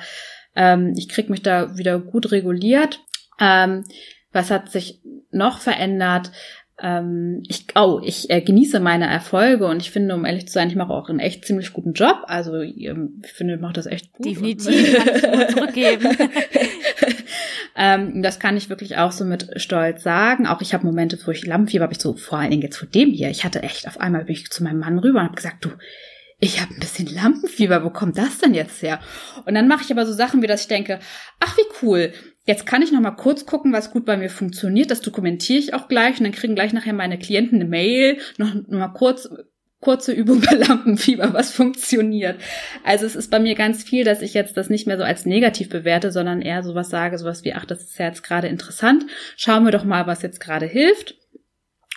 ähm, ich kriege mich da wieder gut reguliert. Ähm, was hat sich noch verändert? Ähm, ich, oh, ich äh, genieße meine Erfolge und ich finde, um ehrlich zu sein, ich mache auch einen echt ziemlich guten Job. Also ich finde, ich mache das echt gut. Definitiv, kann ich nur *laughs* zurückgeben. ähm, das kann ich wirklich auch so mit Stolz sagen. Auch ich habe Momente, wo ich Lampenfieber habe ich so, vor allen Dingen jetzt vor dem hier. Ich hatte echt auf einmal bin ich zu meinem Mann rüber und habe gesagt, du, ich habe ein bisschen Lampenfieber, wo kommt das denn jetzt her? Und dann mache ich aber so Sachen, wie dass ich denke, ach wie cool, jetzt kann ich noch mal kurz gucken, was gut bei mir funktioniert. Das dokumentiere ich auch gleich und dann kriegen gleich nachher meine Klienten eine Mail, noch, noch mal kurz kurze Übung *laughs* bei Lampenfieber, was funktioniert. Also es ist bei mir ganz viel, dass ich jetzt das nicht mehr so als negativ bewerte, sondern eher sowas sage, sowas wie, ach, das ist ja jetzt gerade interessant. Schauen wir doch mal, was jetzt gerade hilft.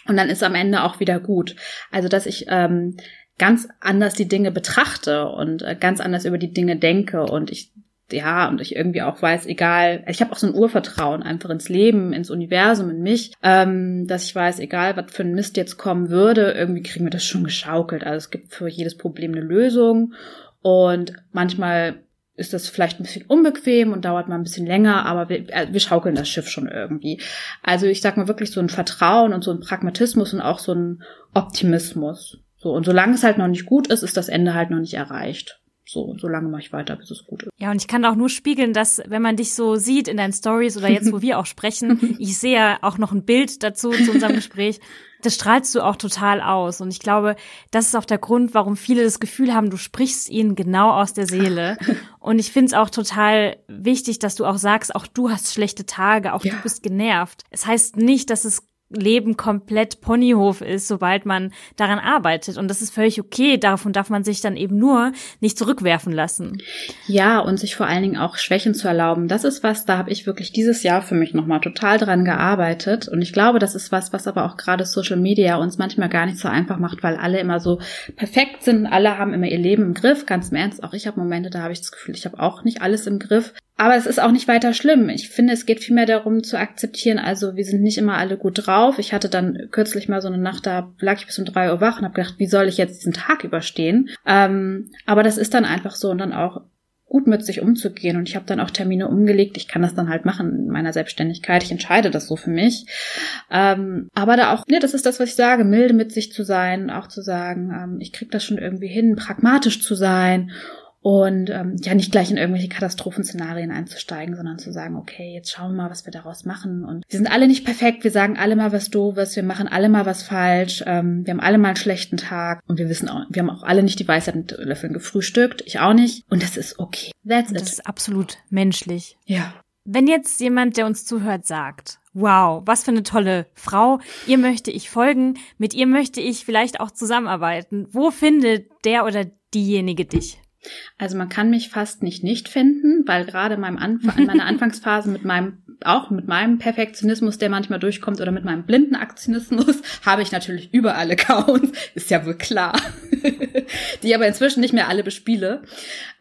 Und dann ist am Ende auch wieder gut. Also dass ich ähm, ganz anders die Dinge betrachte und äh, ganz anders über die Dinge denke und ich ja, und ich irgendwie auch weiß, egal, ich habe auch so ein Urvertrauen einfach ins Leben, ins Universum, in mich, ähm, dass ich weiß, egal, was für ein Mist jetzt kommen würde, irgendwie kriegen wir das schon geschaukelt. Also es gibt für jedes Problem eine Lösung und manchmal ist das vielleicht ein bisschen unbequem und dauert mal ein bisschen länger, aber wir, äh, wir schaukeln das Schiff schon irgendwie. Also ich sag mal wirklich so ein Vertrauen und so ein Pragmatismus und auch so ein Optimismus. So, und solange es halt noch nicht gut ist, ist das Ende halt noch nicht erreicht. So, solange mache ich weiter, bis es gut ist. Ja, und ich kann auch nur spiegeln, dass, wenn man dich so sieht in deinen Stories oder jetzt, wo wir auch sprechen, *laughs* ich sehe ja auch noch ein Bild dazu zu unserem *laughs* Gespräch, das strahlst du auch total aus. Und ich glaube, das ist auch der Grund, warum viele das Gefühl haben, du sprichst ihnen genau aus der Seele. *laughs* Und ich finde es auch total wichtig, dass du auch sagst, auch du hast schlechte Tage, auch ja. du bist genervt. Es heißt nicht, dass es Leben komplett Ponyhof ist, sobald man daran arbeitet. Und das ist völlig okay. Davon darf man sich dann eben nur nicht zurückwerfen lassen. Ja, und sich vor allen Dingen auch Schwächen zu erlauben. Das ist was, da habe ich wirklich dieses Jahr für mich nochmal total dran gearbeitet. Und ich glaube, das ist was, was aber auch gerade Social Media uns manchmal gar nicht so einfach macht, weil alle immer so perfekt sind. Alle haben immer ihr Leben im Griff. Ganz im Ernst, auch ich habe Momente, da habe ich das Gefühl, ich habe auch nicht alles im Griff. Aber es ist auch nicht weiter schlimm. Ich finde, es geht vielmehr darum zu akzeptieren, also wir sind nicht immer alle gut drauf. Ich hatte dann kürzlich mal so eine Nacht, da lag ich bis um drei Uhr wach und habe gedacht, wie soll ich jetzt diesen Tag überstehen? Ähm, aber das ist dann einfach so und dann auch gut mit sich umzugehen. Und ich habe dann auch Termine umgelegt. Ich kann das dann halt machen in meiner Selbstständigkeit. Ich entscheide das so für mich. Ähm, aber da auch, ne, das ist das, was ich sage, milde mit sich zu sein, auch zu sagen, ähm, ich krieg das schon irgendwie hin, pragmatisch zu sein und ähm, ja nicht gleich in irgendwelche Katastrophenszenarien einzusteigen, sondern zu sagen, okay, jetzt schauen wir mal, was wir daraus machen. Und wir sind alle nicht perfekt, wir sagen alle mal was Doofes, wir machen alle mal was falsch, ähm, wir haben alle mal einen schlechten Tag und wir wissen auch, wir haben auch alle nicht die Weisheit mit Löffeln gefrühstückt, ich auch nicht. Und das ist okay. That's it. Das ist absolut menschlich. Ja. Wenn jetzt jemand, der uns zuhört, sagt, wow, was für eine tolle Frau, ihr möchte ich folgen, mit ihr möchte ich vielleicht auch zusammenarbeiten, wo findet der oder diejenige dich? Also man kann mich fast nicht nicht finden, weil gerade in, meinem Anf in meiner *laughs* Anfangsphase mit meinem auch mit meinem Perfektionismus, der manchmal durchkommt, oder mit meinem blinden Aktionismus, *laughs* habe ich natürlich überall Accounts, *laughs* ist ja wohl klar, die aber inzwischen nicht mehr alle bespiele.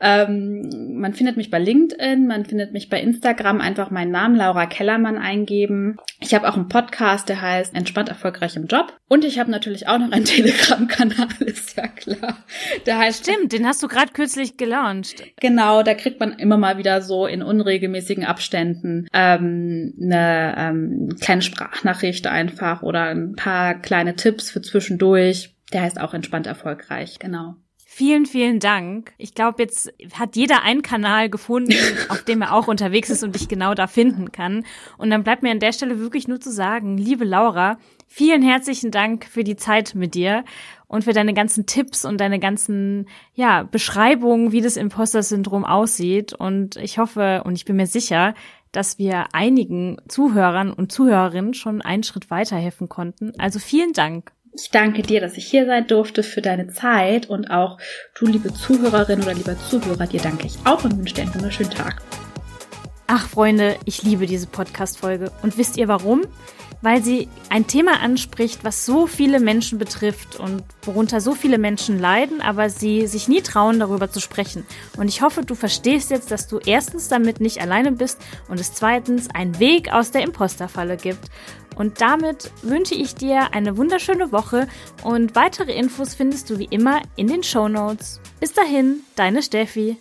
Ähm, man findet mich bei LinkedIn, man findet mich bei Instagram, einfach meinen Namen Laura Kellermann eingeben. Ich habe auch einen Podcast, der heißt Entspannt erfolgreich im Job. Und ich habe natürlich auch noch einen Telegram-Kanal, ist ja klar. Der heißt Stimmt, den hast du gerade kürzlich gelauncht. Genau, da kriegt man immer mal wieder so in unregelmäßigen Abständen ähm, eine ähm, kleine Sprachnachricht einfach oder ein paar kleine Tipps für zwischendurch. Der heißt auch Entspannt erfolgreich, genau. Vielen, vielen Dank. Ich glaube, jetzt hat jeder einen Kanal gefunden, *laughs* auf dem er auch unterwegs ist und dich genau da finden kann. Und dann bleibt mir an der Stelle wirklich nur zu sagen, liebe Laura, vielen herzlichen Dank für die Zeit mit dir und für deine ganzen Tipps und deine ganzen, ja, Beschreibungen, wie das Imposter-Syndrom aussieht. Und ich hoffe und ich bin mir sicher, dass wir einigen Zuhörern und Zuhörerinnen schon einen Schritt weiterhelfen konnten. Also vielen Dank. Ich danke dir, dass ich hier sein durfte für deine Zeit und auch du, liebe Zuhörerin oder lieber Zuhörer, dir danke ich auch und wünsche dir einen wunderschönen Tag. Ach, Freunde, ich liebe diese Podcast-Folge. Und wisst ihr warum? Weil sie ein Thema anspricht, was so viele Menschen betrifft und worunter so viele Menschen leiden, aber sie sich nie trauen, darüber zu sprechen. Und ich hoffe, du verstehst jetzt, dass du erstens damit nicht alleine bist und es zweitens einen Weg aus der Imposterfalle gibt. Und damit wünsche ich dir eine wunderschöne Woche und weitere Infos findest du wie immer in den Show Notes. Bis dahin, deine Steffi.